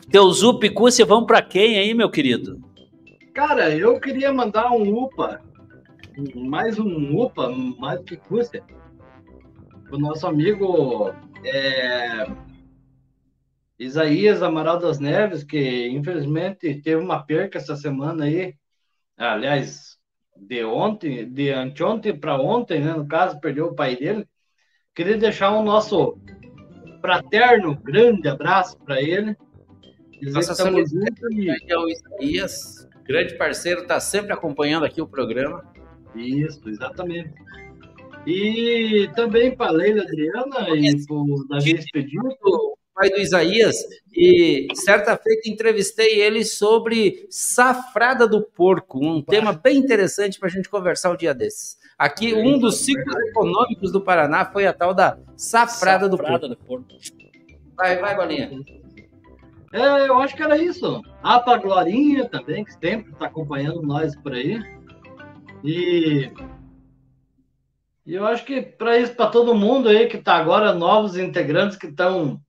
Teus upicurse vão para quem aí, meu querido? Cara, eu queria mandar um UPA, mais um UPA, mais que custa, o nosso amigo é, Isaías Amaral das Neves, que infelizmente teve uma perca essa semana aí, aliás, de ontem, de anteontem para ontem, né, no caso, perdeu o pai dele. Queria deixar um nosso fraterno, grande abraço para ele. Dizer Nossa que estamos juntos e- aí ao Isaías, grande parceiro, tá sempre acompanhando aqui o programa. Isso, exatamente. E também para Leila Adriana e para o Davi Expedito. O pai do Isaías, e certa feita entrevistei ele sobre safrada do porco, um tema bem interessante para a gente conversar um dia desses. Aqui, um dos ciclos econômicos do Paraná foi a tal da safrada, do porco. Safrada do porco. Vai, vai, Bolinha. É, eu acho que era isso. Ah, para Glorinha também, que sempre está acompanhando nós por aí. E, e eu acho que para isso, para todo mundo aí que está agora, novos integrantes que estão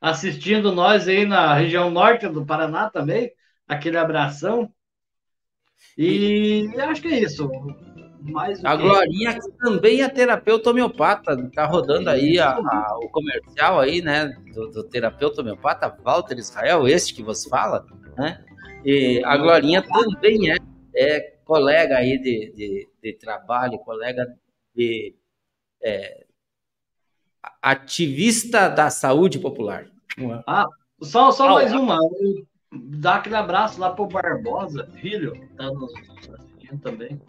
assistindo nós aí na região norte do Paraná também, aquele abração. E, eu acho que é isso. Mais A que- Glorinha que também é terapeuta homeopata, tá rodando aí a- a- o comercial aí, né, do, do terapeuta homeopata Walter Israel, este que você fala, né? E a Glorinha também é, é colega aí de, de, de trabalho, colega de é, ativista da saúde popular. Ah, só, só Ah, mais ah. uma. Dá aquele abraço lá pro Barbosa, filho, tá nos assistindo também.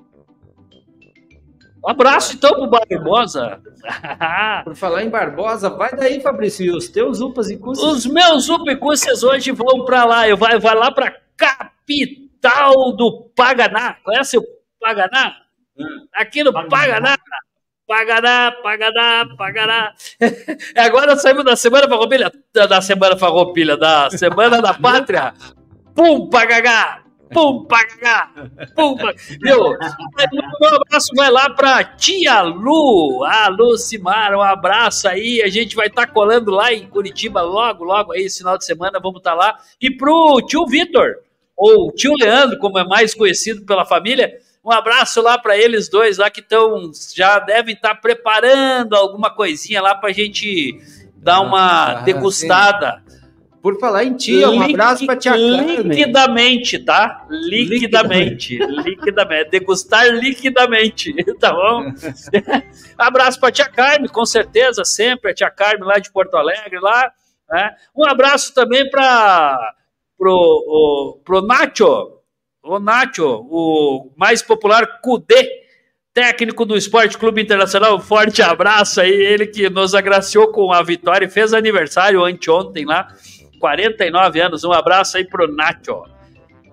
Um abraço então pro Barbosa. Por falar em Barbosa, vai daí, Fabrício, e os teus upas e cursos. Os meus upicúcias hoje vão para lá. Eu vai, vai lá para capital do Paganá. Conhece o Paganá? Aqui no Paganá. Paganá, Paganá, Paganá. É, Agora saímos da Semana Farroupilha. Da Semana Farroupilha, da Semana da Pátria. Pum, Pagagá. Pum, Pagagá. Pum. Meu, um abraço vai lá pra tia Lu, a Lucimar, um abraço aí, a gente vai estar colando lá em Curitiba logo, logo aí, esse final de semana, vamos estar lá. E pro tio Vitor, ou tio Leandro, como é mais conhecido pela família, um abraço lá para eles dois lá que estão, já devem estar preparando alguma coisinha lá pra gente dar uma Ah, degustada. Por falar em tia, um Liqui- abraço pra tia Carmen. Liquidamente, tá? Liquidamente. liquidamente. Degustar liquidamente, tá bom? abraço pra tia Carmen, com certeza, sempre. A tia Carmen lá de Porto Alegre, lá. né? Um abraço também para pro, o, pro Nacho, o Nacho, o mais popular Cudê, técnico do Esporte Clube Internacional. Um forte abraço aí, ele que nos agraciou com a vitória e fez aniversário anteontem lá. 49 anos. Um abraço aí pro Nacho.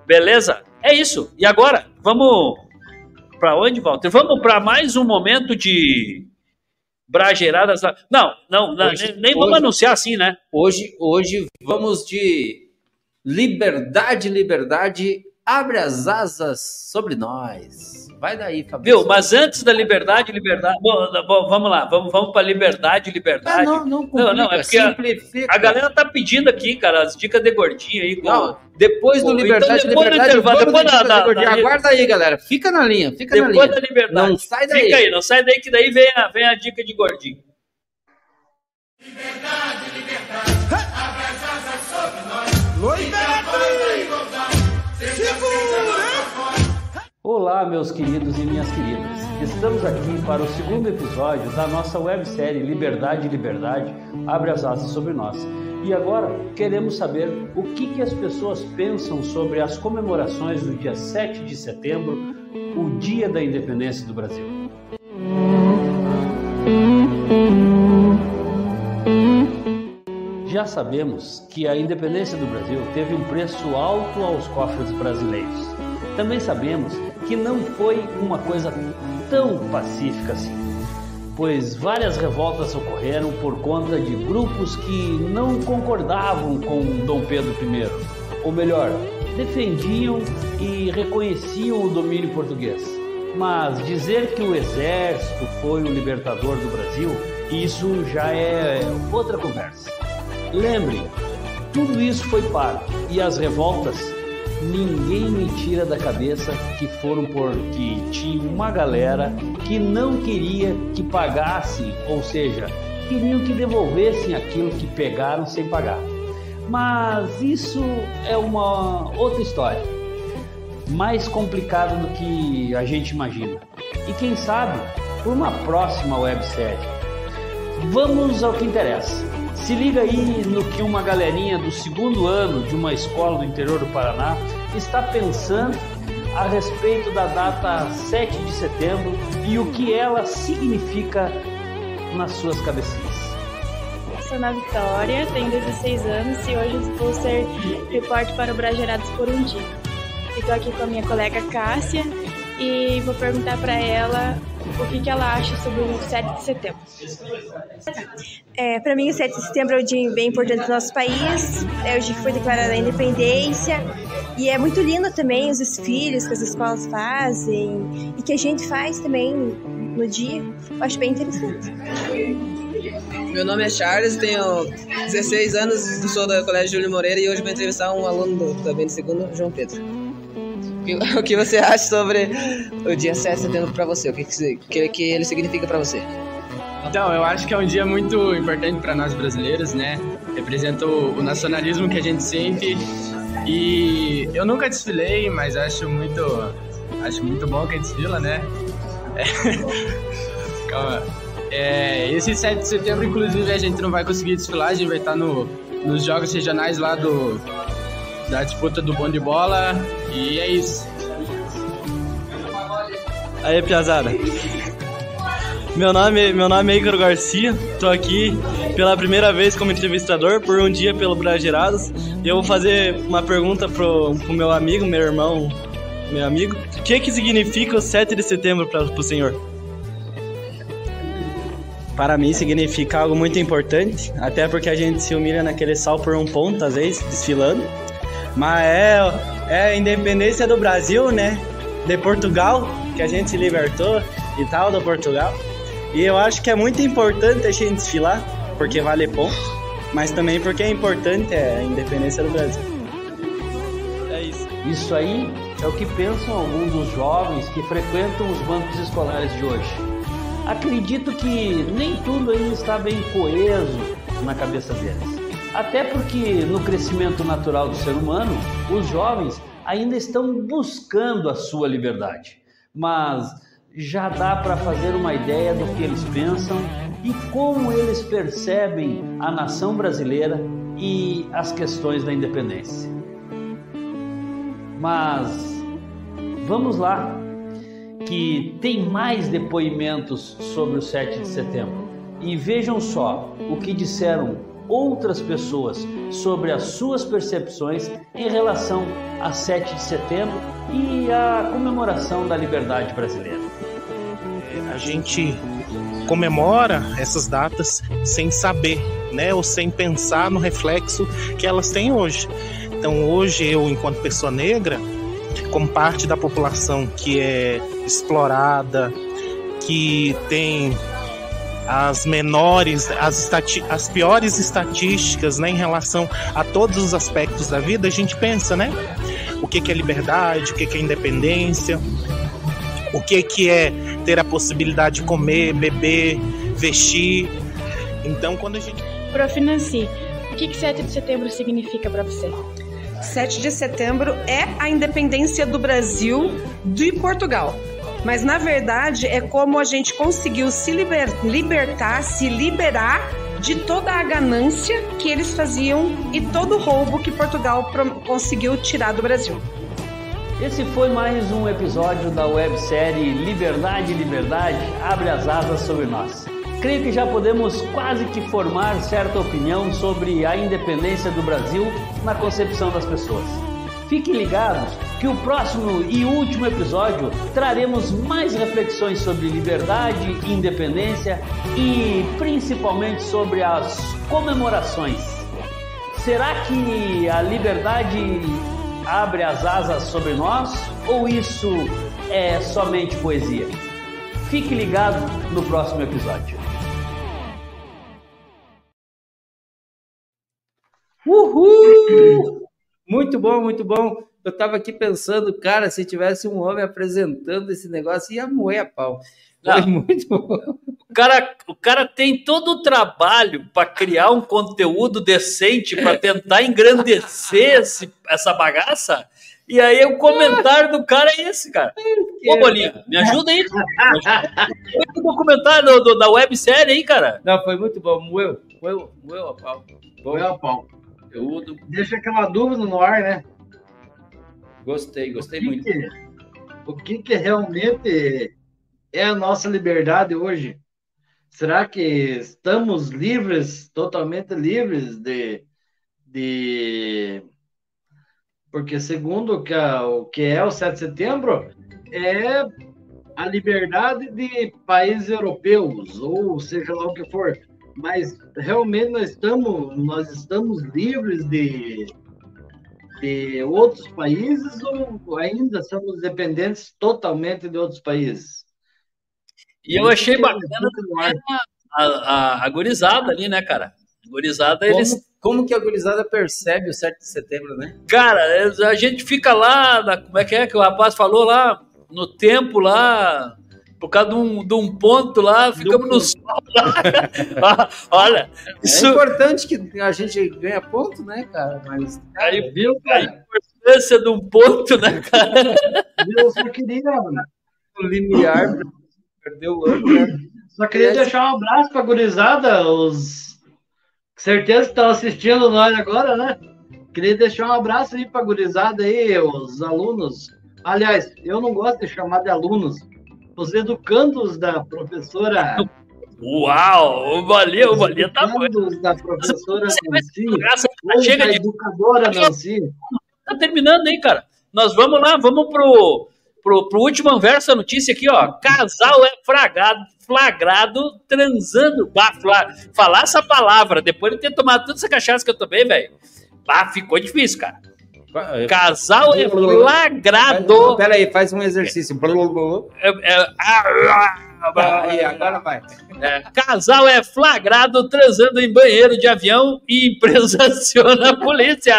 Beleza? É isso. E agora, vamos para onde, Walter? Vamos para mais um momento de brageiradas. lá. Não, não, não, Hoje- nem, nem vamos hoje- anunciar assim, né? Hoje, hoje vamos de liberdade, liberdade, abre as asas sobre nós. Vai daí, Fabrício. Viu? Mas antes da liberdade, liberdade. Bom, bom, vamos lá, vamos, vamos para liberdade, Ah, liberdade. não, não, Não, não, é porque a- simplifica. A galera tá pedindo aqui, cara, as dicas de gordinho aí. Não, depois do Então, Liberdade, depois do Liberdade, intervalo, vamos depois de da- da- de Gordinho. da- Aguarda aí, galera. Fica na linha, fica na Depois linha. da liberdade. Não sai daí. Fica aí, não sai daí que daí vem a, vem a dica de gordinho. Olá, meus queridos e minhas queridas. Estamos aqui para o segundo episódio da nossa websérie Liberdade, Liberdade, Abre as Asas sobre Nós. E agora queremos saber o que, que as pessoas pensam sobre as comemorações do dia 7 de setembro, o Dia da Independência do Brasil. Já sabemos que a independência do Brasil teve um preço alto aos cofres brasileiros. Também sabemos que não foi uma coisa tão pacífica assim, pois várias revoltas ocorreram por conta de grupos que não concordavam com Dom Pedro I, ou melhor, defendiam e reconheciam o domínio português. Mas dizer que o exército foi o libertador do Brasil, isso já é outra conversa. Lembrem, tudo isso foi pago e as revoltas, ninguém me tira da cabeça que foram porque tinha uma galera que não queria que pagassem, ou seja, queriam que devolvessem aquilo que pegaram sem pagar. Mas isso é uma outra história, mais complicada do que a gente imagina. E quem sabe, por uma próxima websérie. Vamos ao que interessa. Se liga aí no que uma galerinha do segundo ano de uma escola do interior do Paraná está pensando a respeito da data 7 de setembro e o que ela significa nas suas cabecinhas. Sou Ana Vitória, tenho 16 anos e hoje vou ser repórter para o Bragerados por um dia. Estou aqui com a minha colega Cássia e vou perguntar para ela o que, que ela acha sobre o 7 de setembro. É, para mim, o 7 de setembro é um dia bem importante do nosso país, é o dia que foi declarada a independência e é muito lindo também os desfiles que as escolas fazem e que a gente faz também no dia. Eu acho bem interessante. Meu nome é Charles, tenho 16 anos, sou do Colégio Júlio Moreira e hoje vou entrevistar um aluno do, também do segundo, João Pedro. O que, você acha sobre o dia 7 de setembro para você? O que, que, que ele significa para você? Então, eu acho que é um dia muito importante para nós brasileiros, né? Representa o, o nacionalismo que a gente sente e eu nunca desfilei, mas acho muito, acho muito bom quem desfila, né? É. Calma. É, esse 7 de setembro, inclusive, a gente não vai conseguir desfilar, a gente vai estar no, nos jogos regionais lá do, da disputa do bom de bola. E é isso. Aí, Piazada. Meu nome, meu nome é Igor Garcia, tô aqui pela primeira vez como entrevistador por um dia pelo Bragerados e eu vou fazer uma pergunta pro, pro meu amigo, meu irmão, meu amigo. O que que significa o 7 de setembro para o senhor? Para mim significa algo muito importante, até porque a gente se humilha naquele sal por um ponto, às vezes, desfilando. Mas é, é a independência do Brasil, né? De Portugal, que a gente se libertou e tal, do Portugal. E eu acho que é muito importante a gente desfilar, porque vale ponto, mas também porque é importante a independência do Brasil. É isso. Isso aí é o que pensam alguns dos jovens que frequentam os bancos escolares de hoje. Acredito que nem tudo ainda está bem coeso na cabeça deles. Até porque no crescimento natural do ser humano, os jovens ainda estão buscando a sua liberdade. Mas já dá para fazer uma ideia do que eles pensam e como eles percebem a nação brasileira e as questões da independência. Mas vamos lá, que tem mais depoimentos sobre o 7 de setembro. E vejam só o que disseram outras pessoas sobre as suas percepções em relação a 7 de setembro e a comemoração da liberdade brasileira. A gente comemora essas datas sem saber, né, ou sem pensar no reflexo que elas têm hoje. Então, hoje eu, enquanto pessoa negra, como parte da população que é explorada, que tem as menores, as, as piores estatísticas né, em relação a todos os aspectos da vida, a gente pensa, né? O que, que é liberdade, o que, que é independência, o que, que é ter a possibilidade de comer, beber, vestir. Então, quando a gente. Prof. Nancy, o que, que 7 de setembro significa para você? 7 de setembro é a independência do Brasil de Portugal. Mas na verdade é como a gente conseguiu se liber, libertar, se liberar de toda a ganância que eles faziam e todo o roubo que Portugal conseguiu tirar do Brasil. Esse foi mais um episódio da websérie Liberdade, Liberdade, abre as asas sobre nós. Creio que já podemos quase que formar certa opinião sobre a independência do Brasil na concepção das pessoas. Fiquem ligados que o próximo e último episódio traremos mais reflexões sobre liberdade, independência e principalmente sobre as comemorações. Será que a liberdade abre as asas sobre nós ou isso é somente poesia? Fique ligado no próximo episódio. Uhul! Muito bom, muito bom. Eu tava aqui pensando, cara, se tivesse um homem apresentando esse negócio, ia moer a pau. Foi Não. muito bom. O cara, o cara tem todo o trabalho para criar um conteúdo decente, para tentar engrandecer esse- essa bagaça. E aí o comentário do cara é esse, cara. Ô, Bolinha, me ajuda aí. Foi o documentário do- do- da websérie aí, cara. Não, foi muito bom. Moeu, moeu, moeu a pau. Moeu a pau. Conteúdo. Deixa aquela dúvida no ar, né? Gostei, gostei O muito. que- o que, que realmente é a nossa liberdade hoje? Será que estamos livres, totalmente livres de, de... Porque segundo o que, a- o que é o 7 de setembro, é a liberdade de países europeus, ou seja lá o que for. Mas realmente nós estamos, nós estamos livres de, de outros países ou ainda somos dependentes totalmente de outros países? E eu achei é bacana a, a, a gurizada ali, né, cara? A gurizada, Como, eles. como que a gurizada percebe o 7 de setembro, né? Cara, a gente fica lá, na- como é que é que o rapaz falou lá, no tempo lá, por causa de um, de um ponto lá, ficamos no sol lá. Olha, isso. É importante que a gente ganha ponto, né, cara? Mas Aí, Viu, a cara? importância de um ponto, né, cara? Eu só queria, o limiar perdeu o ano, né? só queria deixar um abraço para a gurizada, os certeza que estão assistindo nós agora, né? Queria deixar um abraço aí para a gurizada aí, os alunos. Aliás, eu não gosto de chamar de alunos, os educandos da professora. Uau, o Bolinha, o Bolinha tá muito. educandos da professora Nancy, Graça, chega da de educadora Nancy. Tá terminando, hein, cara? Nós vamos lá, vamos pro, pro, pro último verso da notícia aqui, ó. Casal é flagrado, flagrado transando. Bah, fla- falar essa palavra, depois de ter tomado toda essa cachaça que eu tomei, velho. Bah, ficou difícil, cara. Casal é flagrado. Pera aí, faz um exercício. É, é, ah, Aí, agora vai. é, casal é flagrado transando em banheiro de avião e empresa aciona a polícia.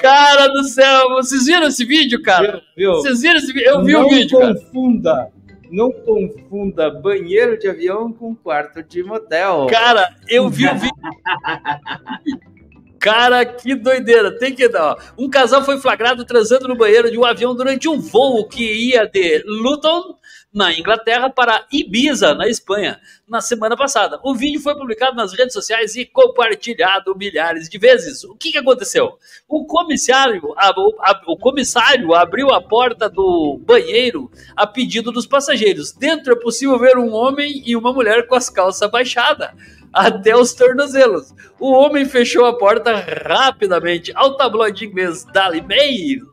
Cara do céu, vocês viram esse vídeo, cara? Viu? Vocês viram esse vídeo? Eu vi não o vídeo, cara. confunda, não confunda banheiro de avião com quarto de motel. Cara, eu vi o vídeo. Cara, que doideira. Tem que dar. Um casal foi flagrado transando no banheiro de um avião durante um voo que ia de Luton, na Inglaterra, para Ibiza, na Espanha, na semana passada. O vídeo foi publicado nas redes sociais e compartilhado milhares de vezes. O que, que aconteceu? O comissário, a- a- o comissário abriu a porta do banheiro a pedido dos passageiros. Dentro é possível ver um homem e uma mulher com as calças baixadas até os tornozelos. O homem fechou a porta rapidamente. Ao tabloide inglês Daily Mail,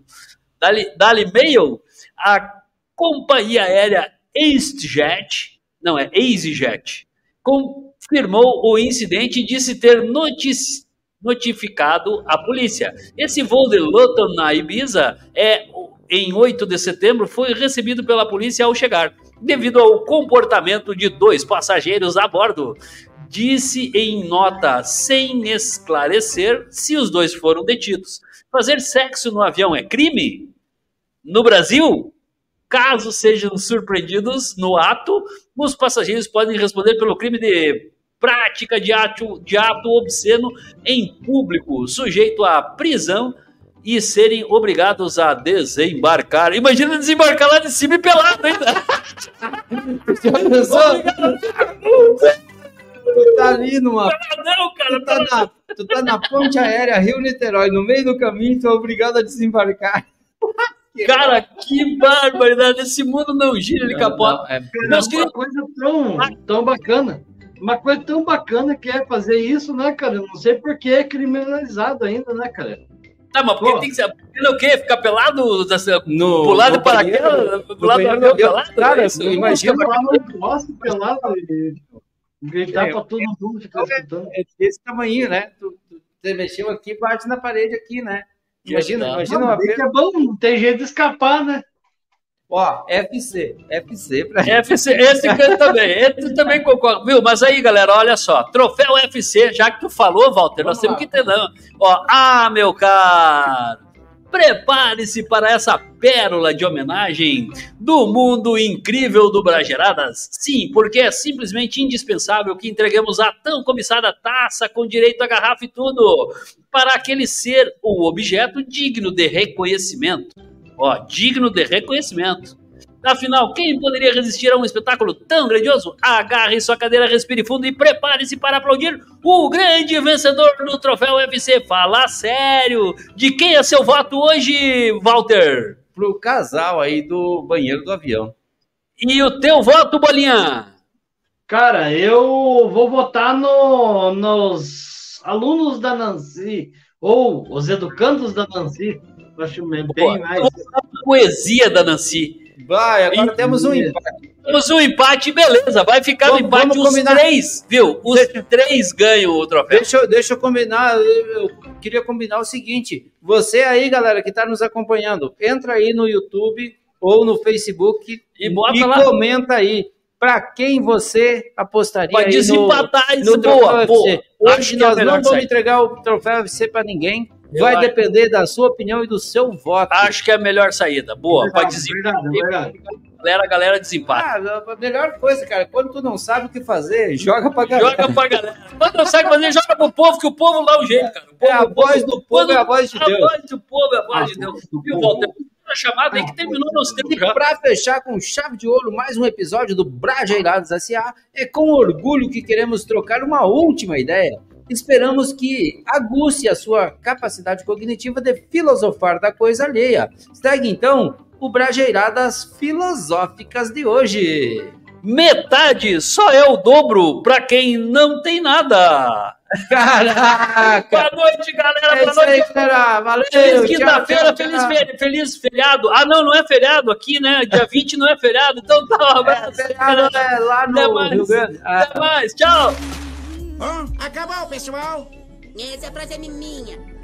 Daily, Daily Mail, a companhia aérea EasyJet, não é EasyJet, confirmou o incidente e disse ter notificado a polícia. Esse voo de Luton na Ibiza é em 8 de setembro foi recebido pela polícia ao chegar, devido ao comportamento de dois passageiros a bordo disse em nota sem esclarecer se os dois foram detidos. Fazer sexo no avião é crime? No Brasil, caso sejam surpreendidos no ato, os passageiros podem responder pelo crime de prática de ato, de ato obsceno em público, sujeito à prisão e serem obrigados a desembarcar. Imagina desembarcar lá de cima e pelado ainda. Tu tá ali numa. Não, cara, tu tá, na, tu tá na ponte aérea Rio-Niterói, no meio do caminho, tu é obrigado a desembarcar. Cara, que barbaridade. Esse mundo não gira, ele capota. Cara, Meus uma coisa tão, tão bacana. Uma coisa tão bacana que é fazer isso, né, cara? Eu não sei por que é criminalizado ainda, né, cara? Tá, mas por que tem que ser. É o quê? Ficar pelado? dessa- No, pular banheiro, paraquedas? Pular do avião do pelado? Cara, é isso? eu no poste pelado gritar É, pra todo mundo ficar escutando. É desse tamanho, né? Tu, tu Você mexeu aqui, bate na parede aqui, né? Imagina, Não, imagina mas uma é feira. é bom, não tem jeito de escapar, né? Ó, FC. FC pra FC, esse cara também, esse também concordo, viu? Mas aí, galera, olha só, troféu FC, já que tu falou, Walter, nós temos que entender. Ó, ah, meu caro, prepare-se para essa pérola de homenagem do mundo incrível do Brageradas. Sim, porque é simplesmente indispensável que entreguemos a tão cobiçada taça com direito a garrafa e tudo, para aquele ser ou objeto digno de reconhecimento. Ó, digno de reconhecimento. Afinal, quem poderia resistir a um espetáculo tão grandioso? Agarre sua cadeira, respire fundo e prepare-se para aplaudir o grande vencedor do troféu UFC. Fala sério! De quem é seu voto hoje, Walter? Pro casal aí do banheiro do avião. E o teu voto, Bolinha? Cara, eu vou votar no, nos alunos da Nancy, ou os educandos da Nancy. Eu acho bem Boa. mais. Poesia da Nancy. Vai, agora temos um empate. Temos um empate, beleza. Vai ficar Vamos- no empate vamos os combinar. três, viu? Os três ganham o troféu. Deixa eu, deixa eu combinar, eu queria combinar o seguinte: você aí, galera, que está nos acompanhando, entra aí no YouTube ou no Facebook E bota lá. comenta aí para quem você apostaria Pra aí desempatar no, isso, no troféu boa, boa. Hoje Acho é nós melhor não vamos entregar o troféu UFC para ninguém. Vai depender da sua opinião e do seu voto. Acho que é a melhor saída. Boa, pode desempatar. Galera, a galera desempata. Ah, a melhor coisa, cara, quando tu não sabe o que fazer, joga pra galera. Joga pra galera. Quando não sabe fazer, joga pro povo, que o povo dá o jeito, cara. O povo- É a voz do povo, é a voz de A Deus. voz do povo é a voz de Deus. Viu, Walter? A chamada aí que terminou nos tempos já. Para fechar com chave de ouro mais um episódio do Brajeirados S.A., é com orgulho que queremos trocar uma última ideia. Esperamos que aguce a sua capacidade cognitiva de filosofar da coisa alheia. Segue então o Brajeiradas Filosóficas de hoje. Metade só é o dobro pra quem não tem nada. Caraca! Boa noite, galera. É Boa aí, noite. galera. Valeu. Feliz quinta-feira, feliz, fe- feliz feriado. Ah, não, não é feriado aqui, né? Dia 20 não é feriado, então tá um abraço. feriado é lá Até no mais. Rio Grande. Ah. Até mais, tchau. Acabou, pessoal. Essa frase é minha.